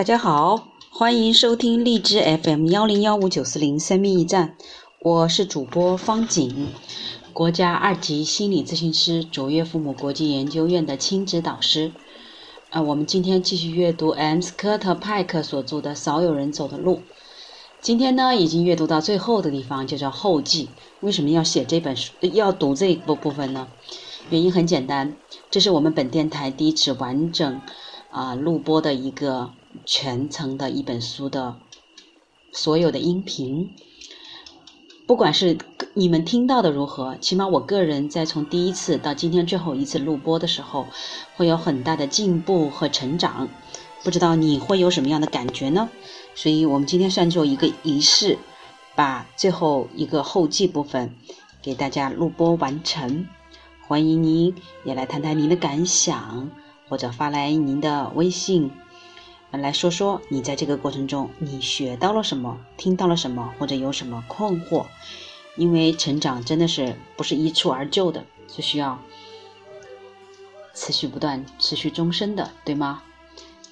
大家好，欢迎收听荔枝 FM 幺零幺五九四零生命驿站，我是主播方景，国家二级心理咨询师，卓越父母国际研究院的亲子导师。啊，我们今天继续阅读 M 斯科特派克所著的《少有人走的路》。今天呢，已经阅读到最后的地方，就叫后记。为什么要写这本书，要读这一部部分呢？原因很简单，这是我们本电台第一次完整啊录播的一个全程的一本书的所有的音频。不管是你们听到的如何，起码我个人在从第一次到今天最后一次录播的时候，会有很大的进步和成长。不知道你会有什么样的感觉呢？所以我们今天算作一个仪式，把最后一个后记部分给大家录播完成。欢迎您也来谈谈您的感想，或者发来您的微信。来说说你在这个过程中你学到了什么，听到了什么，或者有什么困惑？因为成长真的是不是一蹴而就的，是需要持续不断、持续终身的，对吗？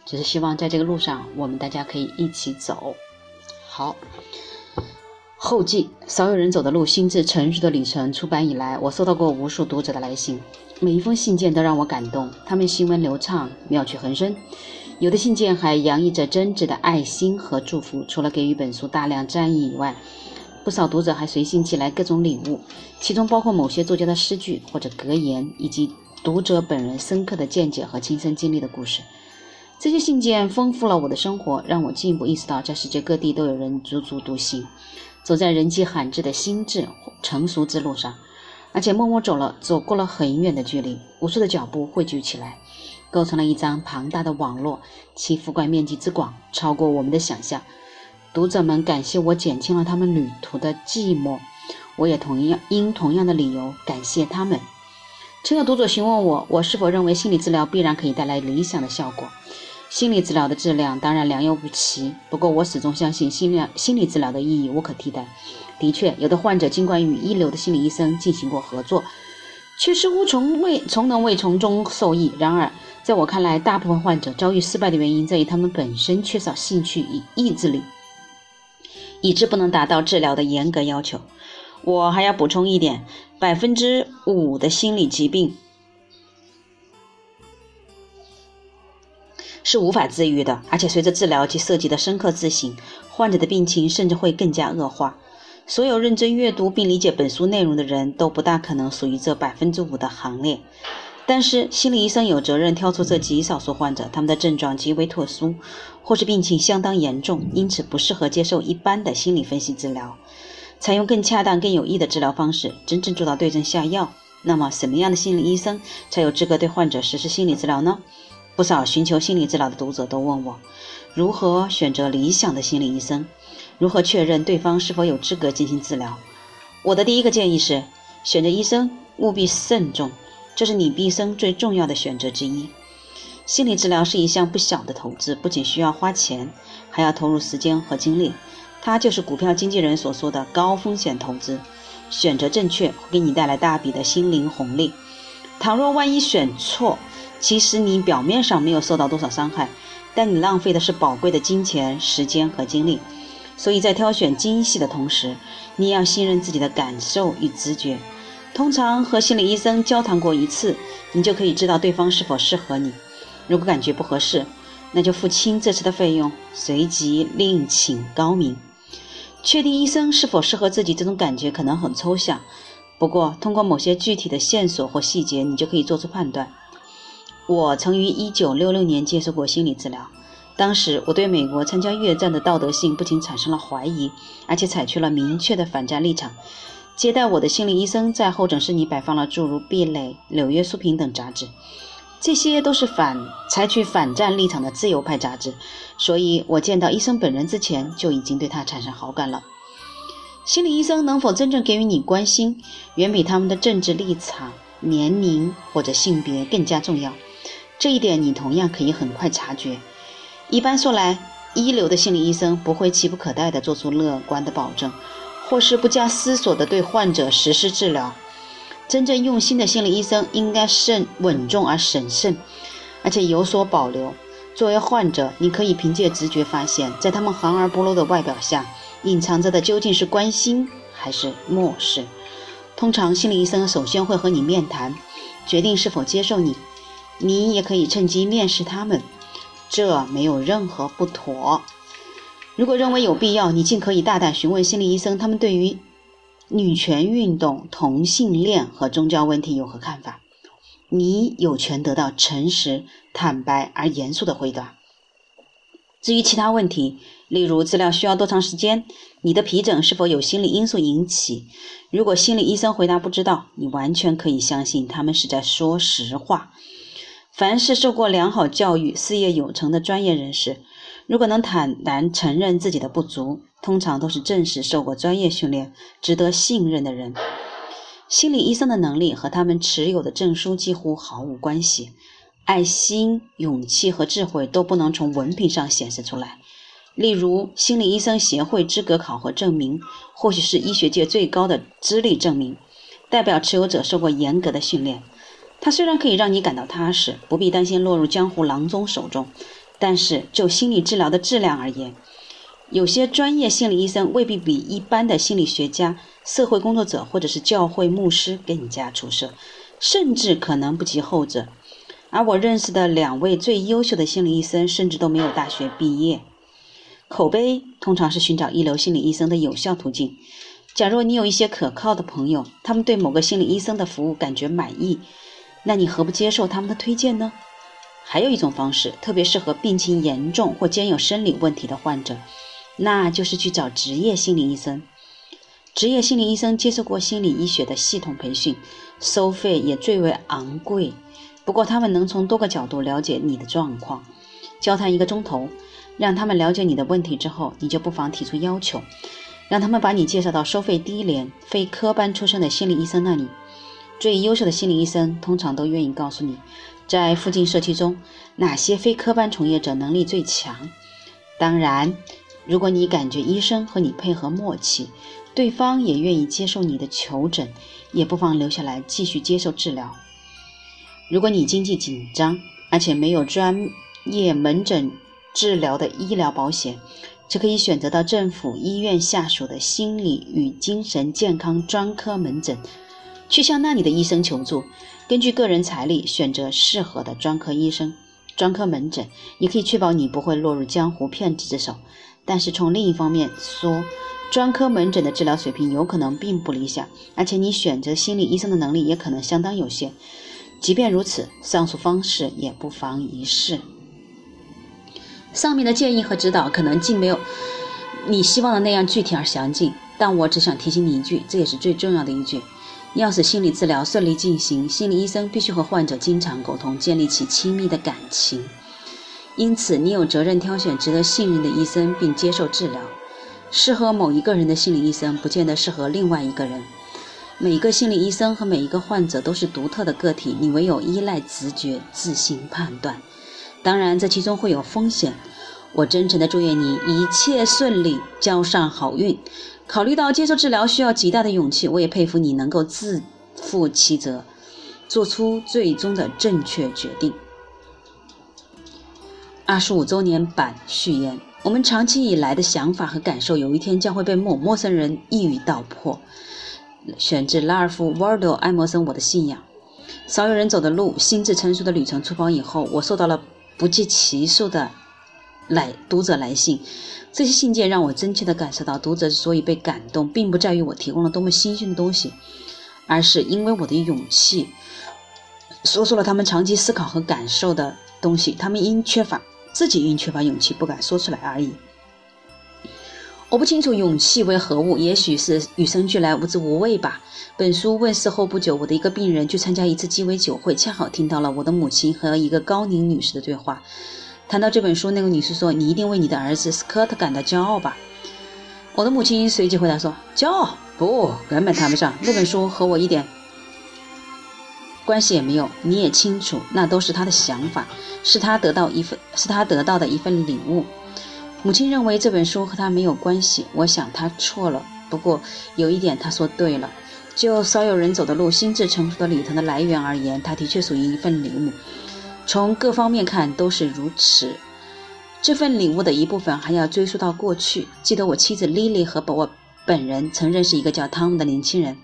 只是希望在这个路上，我们大家可以一起走。好，后记：少有人走的路，心智成熟的旅程。出版以来，我收到过无数读者的来信，每一封信件都让我感动。他们行文流畅，妙趣横生。有的信件还洋溢着真挚的爱心和祝福。除了给予本书大量赞译以外，不少读者还随信寄来各种礼物，其中包括某些作家的诗句或者格言，以及读者本人深刻的见解和亲身经历的故事。这些信件丰富了我的生活，让我进一步意识到，在世界各地都有人足足独行，走在人迹罕至的心智成熟之路上，而且默默走了，走过了很远的距离，无数的脚步汇聚起来。构成了一张庞大的网络，其覆盖面积之广，超过我们的想象。读者们感谢我减轻了他们旅途的寂寞，我也同样因同样的理由感谢他们。曾有读者询问我，我是否认为心理治疗必然可以带来理想的效果？心理治疗的质量当然良莠不齐，不过我始终相信心理心理治疗的意义无可替代。的确，有的患者尽管与一流的心理医生进行过合作，却似乎从未从能未从中受益。然而，在我看来，大部分患者遭遇失败的原因在于他们本身缺少兴趣与意志力，以致不能达到治疗的严格要求。我还要补充一点：百分之五的心理疾病是无法治愈的，而且随着治疗及涉及的深刻自省，患者的病情甚至会更加恶化。所有认真阅读并理解本书内容的人都不大可能属于这百分之五的行列。但是，心理医生有责任挑出这极少数患者，他们的症状极为特殊，或是病情相当严重，因此不适合接受一般的心理分析治疗，采用更恰当、更有益的治疗方式，真正做到对症下药。那么，什么样的心理医生才有资格对患者实施心理治疗呢？不少寻求心理治疗的读者都问我，如何选择理想的心理医生？如何确认对方是否有资格进行治疗？我的第一个建议是，选择医生务必慎重。这是你毕生最重要的选择之一。心理治疗是一项不小的投资，不仅需要花钱，还要投入时间和精力。它就是股票经纪人所说的高风险投资。选择正确，会给你带来大笔的心灵红利。倘若万一选错，其实你表面上没有受到多少伤害，但你浪费的是宝贵的金钱、时间和精力。所以在挑选精细的同时，你要信任自己的感受与直觉。通常和心理医生交谈过一次，你就可以知道对方是否适合你。如果感觉不合适，那就付清这次的费用，随即另请高明。确定医生是否适合自己，这种感觉可能很抽象，不过通过某些具体的线索或细节，你就可以做出判断。我曾于1966年接受过心理治疗，当时我对美国参加越战的道德性不仅产生了怀疑，而且采取了明确的反战立场。接待我的心理医生在候诊室里摆放了诸如《壁垒》《纽约书评》等杂志，这些都是反采取反战立场的自由派杂志，所以我见到医生本人之前就已经对他产生好感了。心理医生能否真正给予你关心，远比他们的政治立场、年龄或者性别更加重要。这一点你同样可以很快察觉。一般说来，一流的心理医生不会急不可待地做出乐观的保证。或是不加思索地对患者实施治疗，真正用心的心理医生应该慎稳重而审慎，而且有所保留。作为患者，你可以凭借直觉发现，在他们含而不露的外表下，隐藏着的究竟是关心还是漠视。通常，心理医生首先会和你面谈，决定是否接受你。你也可以趁机面试他们，这没有任何不妥。如果认为有必要，你尽可以大胆询问心理医生，他们对于女权运动、同性恋和宗教问题有何看法。你有权得到诚实、坦白而严肃的回答。至于其他问题，例如治疗需要多长时间，你的皮疹是否有心理因素引起，如果心理医生回答不知道，你完全可以相信他们是在说实话。凡是受过良好教育、事业有成的专业人士，如果能坦然承认自己的不足，通常都是正式受过专业训练、值得信任的人。心理医生的能力和他们持有的证书几乎毫无关系，爱心、勇气和智慧都不能从文凭上显示出来。例如，心理医生协会资格考核证明，或许是医学界最高的资历证明，代表持有者受过严格的训练。它虽然可以让你感到踏实，不必担心落入江湖郎中手中，但是就心理治疗的质量而言，有些专业心理医生未必比一般的心理学家。社会工作者或者是教会牧师更加出色，甚至可能不及后者。而我认识的两位最优秀的心理医生，甚至都没有大学毕业。口碑通常是寻找一流心理医生的有效途径。假若你有一些可靠的朋友，他们对某个心理医生的服务感觉满意，那你何不接受他们的推荐呢？还有一种方式，特别适合病情严重或兼有生理问题的患者，那就是去找职业心理医生。职业心理医生接受过心理医学的系统培训，收费也最为昂贵。不过，他们能从多个角度了解你的状况。交谈一个钟头，让他们了解你的问题之后，你就不妨提出要求，让他们把你介绍到收费低廉、非科班出身的心理医生那里。最优秀的心理医生通常都愿意告诉你，在附近社区中哪些非科班从业者能力最强。当然，如果你感觉医生和你配合默契，对方也愿意接受你的求诊，也不妨留下来继续接受治疗。如果你经济紧张，而且没有专业门诊治疗的医疗保险，则可以选择到政府医院下属的心理与精神健康专科门诊，去向那里的医生求助。根据个人财力选择适合的专科医生、专科门诊，也可以确保你不会落入江湖骗子之手。但是从另一方面说，专科门诊的治疗水平有可能并不理想，而且你选择心理医生的能力也可能相当有限。即便如此，上述方式也不妨一试。上面的建议和指导可能既没有你希望的那样具体而详尽，但我只想提醒你一句，这也是最重要的一句：要使心理治疗顺利进行，心理医生必须和患者经常沟通，建立起亲密的感情。因此，你有责任挑选值得信任的医生并接受治疗。适合某一个人的心理医生，不见得适合另外一个人。每个心理医生和每一个患者都是独特的个体，你唯有依赖直觉自行判断。当然，这其中会有风险。我真诚地祝愿你一切顺利，交上好运。考虑到接受治疗需要极大的勇气，我也佩服你能够自负其责，做出最终的正确决定。二十五周年版序言。我们长期以来的想法和感受，有一天将会被某陌生人一语道破。选自拉尔夫·沃尔多·艾默森《我的信仰》。少有人走的路，心智成熟的旅程出发以后，我受到了不计其数的来读者来信。这些信件让我真切地感受到，读者之所以被感动，并不在于我提供了多么新鲜的东西，而是因为我的勇气，说出了他们长期思考和感受的东西。他们因缺乏。自己因缺乏勇气不敢说出来而已。我不清楚勇气为何物，也许是与生俱来、无知无畏吧。本书问世后不久，我的一个病人去参加一次鸡尾酒会，恰好听到了我的母亲和一个高龄女士的对话。谈到这本书，那个女士说：“你一定为你的儿子斯科特感到骄傲吧？”我的母亲随即回答说：“骄傲？不，根本谈不上。那本书和我一点。”关系也没有，你也清楚，那都是他的想法，是他得到一份，是他得到的一份礼物。母亲认为这本书和他没有关系，我想他错了。不过有一点他说对了，就少有人走的路，心智成熟的旅程的来源而言，它的确属于一份礼物。从各方面看都是如此，这份礼物的一部分还要追溯到过去。记得我妻子莉莉和我本人曾认识一个叫汤姆的年轻人，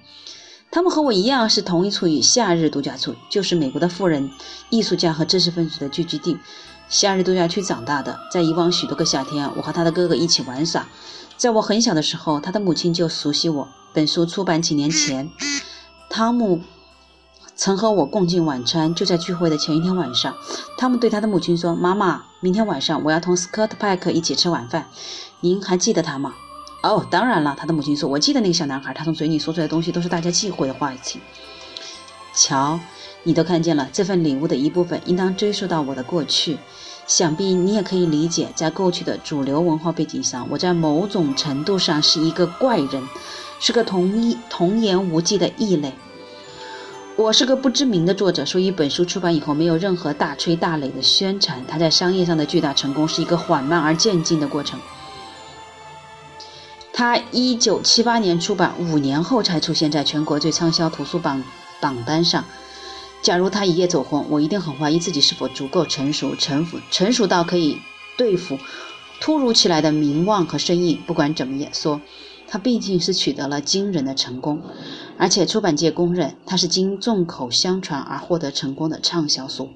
他们和我一样是同一处与夏日度假村，就是美国的富人、艺术家和知识分子的聚居地。夏日度假区长大的，在以往许多个夏天，我和他的哥哥一起玩耍。在我很小的时候，他的母亲就熟悉我。本书出版几年前，汤姆。曾和我共进晚餐，就在聚会的前一天晚上，汤姆对他的母亲说：“妈妈，明天晚上我要同斯科特·派克一起吃晚饭，您还记得他吗？”“哦，当然了。”他的母亲说，“我记得那个小男孩，他从嘴里说出来的东西都是大家忌讳的话题。”瞧，你都看见了，这份礼物的一部分应当追溯到我的过去。想必你也可以理解，在过去的主流文化背景上，我在某种程度上是一个怪人，是个童一童言无忌的异类。我是个不知名的作者，所以本书出版以后没有任何大吹大擂的宣传。它在商业上的巨大成功是一个缓慢而渐进的过程。他一九七八年出版，五年后才出现在全国最畅销图书榜榜单上。假如他一夜走红，我一定很怀疑自己是否足够成熟、成熟、成熟到可以对付突如其来的名望和声誉。不管怎么说。他毕竟是取得了惊人的成功，而且出版界公认它是经众口相传而获得成功的畅销书。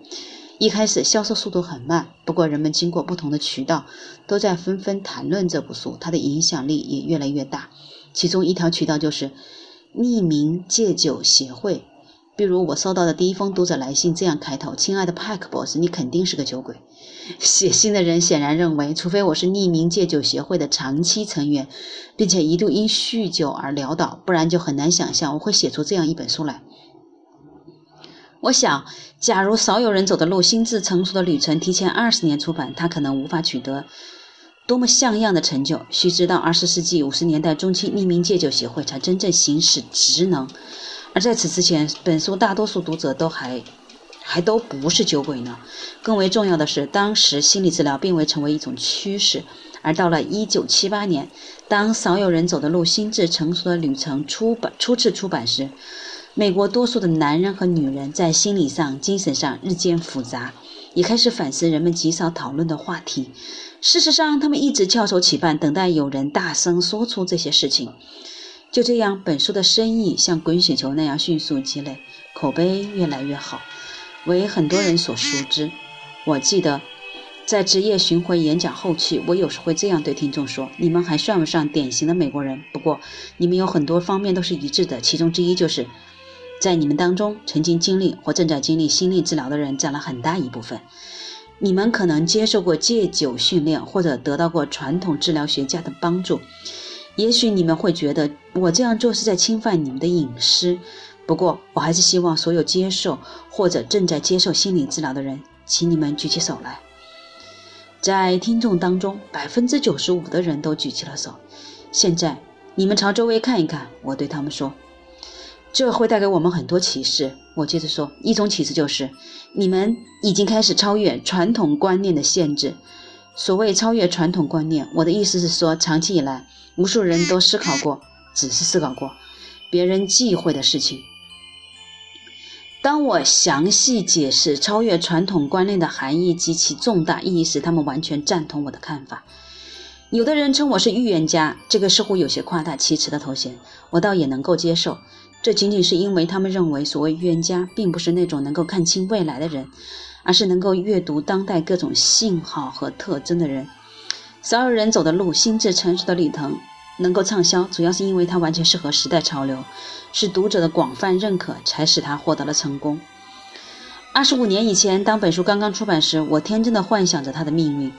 一开始销售速度很慢，不过人们经过不同的渠道都在纷纷谈论这部书，它的影响力也越来越大。其中一条渠道就是匿名戒酒协会。比如我收到的第一封读者来信这样开头：“亲爱的派克博士，你肯定是个酒鬼。”写信的人显然认为，除非我是匿名戒酒协会的长期成员，并且一度因酗酒而潦倒，不然就很难想象我会写出这样一本书来。我想，假如少有人走的路——心智成熟的旅程——提前二十年出版，他可能无法取得多么像样的成就。须知道，二十世纪五十年代中期，匿名戒酒协会才真正行使职能。而在此之前，本书大多数读者都还还都不是酒鬼呢。更为重要的是，当时心理治疗并未成为一种趋势。而到了1978年，当《少有人走的路：心智成熟的旅程》出版初次出版时，美国多数的男人和女人在心理上、精神上日渐复杂，也开始反思人们极少讨论的话题。事实上，他们一直翘首企盼，等待有人大声说出这些事情。就这样，本书的生意像滚雪球那样迅速积累，口碑越来越好，为很多人所熟知。我记得，在职业巡回演讲后期，我有时会这样对听众说：“你们还算不上典型的美国人，不过你们有很多方面都是一致的。其中之一就是，在你们当中，曾经经历或正在经历心理治疗的人占了很大一部分。你们可能接受过戒酒训练，或者得到过传统治疗学家的帮助。”也许你们会觉得我这样做是在侵犯你们的隐私，不过我还是希望所有接受或者正在接受心理治疗的人，请你们举起手来。在听众当中，百分之九十五的人都举起了手。现在你们朝周围看一看，我对他们说，这会带给我们很多启示。我接着说，一种启示就是，你们已经开始超越传统观念的限制。所谓超越传统观念，我的意思是说，长期以来。无数人都思考过，只是思考过别人忌讳的事情。当我详细解释超越传统观念的含义及其重大意义时，他们完全赞同我的看法。有的人称我是预言家，这个似乎有些夸大其词的头衔，我倒也能够接受。这仅仅是因为他们认为，所谓预言家并不是那种能够看清未来的人，而是能够阅读当代各种信号和特征的人。少有人走的路，心智成熟的李腾能够畅销，主要是因为它完全适合时代潮流，是读者的广泛认可，才使他获得了成功。二十五年以前，当本书刚刚出版时，我天真的幻想着它的命运。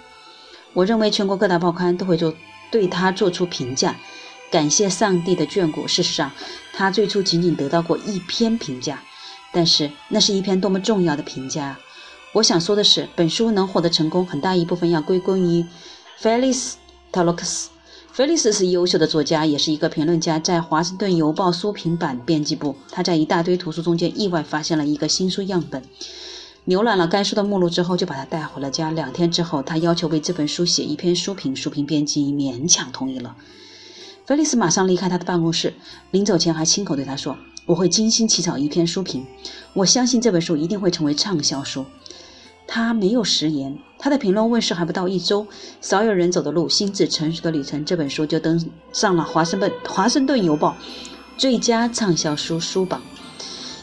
我认为全国各大报刊都会做对他做出评价。感谢上帝的眷顾，事实上，他最初仅仅得到过一篇评价，但是那是一篇多么重要的评价！我想说的是，本书能获得成功，很大一部分要归功于。Felix t a l o x Felix 是优秀的作家，也是一个评论家，在《华盛顿邮报》书评版编辑部。他在一大堆图书中间意外发现了一个新书样本，浏览了该书的目录之后，就把它带回了家。两天之后，他要求为这本书写一篇书评，书评编辑勉强同意了。菲利斯马上离开他的办公室，临走前还亲口对他说：“我会精心起草一篇书评，我相信这本书一定会成为畅销书。”他没有食言。他的评论问世还不到一周，《少有人走的路：心智成熟的旅程》这本书就登上了华盛顿《华盛顿邮报》最佳畅销书书榜。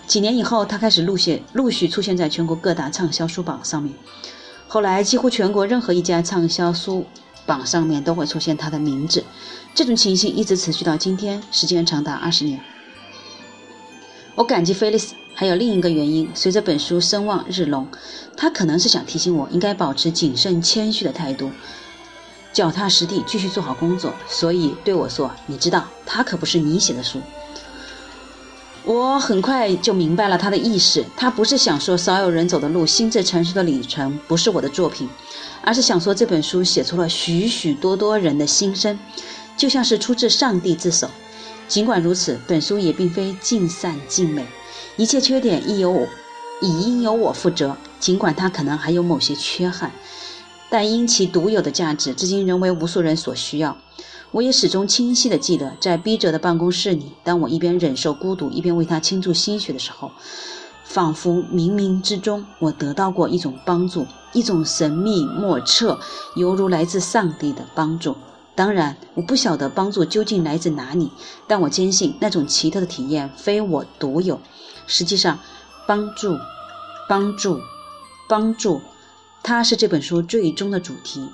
几年以后，他开始陆续陆续出现在全国各大畅销书榜上面。后来，几乎全国任何一家畅销书榜上面都会出现他的名字。这种情形一直持续到今天，时间长达二十年。我感激菲利斯。还有另一个原因，随着本书声望日隆，他可能是想提醒我应该保持谨慎谦虚的态度，脚踏实地继续做好工作。所以对我说：“你知道，他可不是你写的书。”我很快就明白了他的意思，他不是想说少有人走的路，心智成熟的旅程不是我的作品，而是想说这本书写出了许许多多人的心声，就像是出自上帝之手。尽管如此，本书也并非尽善尽美。一切缺点亦由我，已应由我负责。尽管它可能还有某些缺憾，但因其独有的价值，至今仍为无数人所需要。我也始终清晰地记得，在逼仄的办公室里，当我一边忍受孤独，一边为他倾注心血的时候，仿佛冥冥之中，我得到过一种帮助，一种神秘莫测、犹如来自上帝的帮助。当然，我不晓得帮助究竟来自哪里，但我坚信那种奇特的体验非我独有。实际上，帮助、帮助、帮助，它是这本书最终的主题。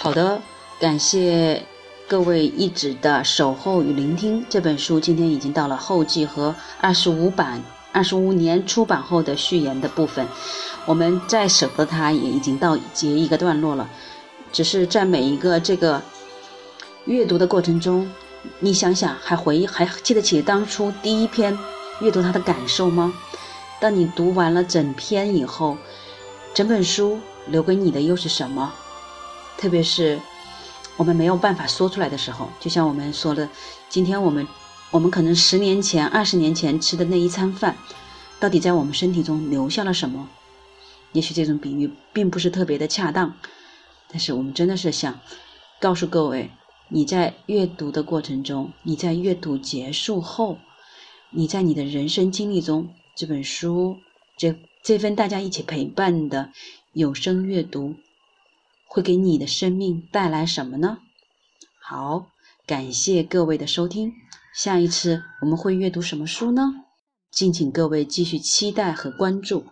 好的，感谢各位一直的守候与聆听。这本书今天已经到了后记和二十五版、二十五年出版后的序言的部分，我们再舍不得它也已经到结一个段落了，只是在每一个这个。阅读的过程中，你想想，还回忆还记得起当初第一篇阅读它的感受吗？当你读完了整篇以后，整本书留给你的又是什么？特别是我们没有办法说出来的时候，就像我们说的，今天我们我们可能十年前、二十年前吃的那一餐饭，到底在我们身体中留下了什么？也许这种比喻并不是特别的恰当，但是我们真的是想告诉各位。你在阅读的过程中，你在阅读结束后，你在你的人生经历中，这本书，这这份大家一起陪伴的有声阅读，会给你的生命带来什么呢？好，感谢各位的收听，下一次我们会阅读什么书呢？敬请各位继续期待和关注。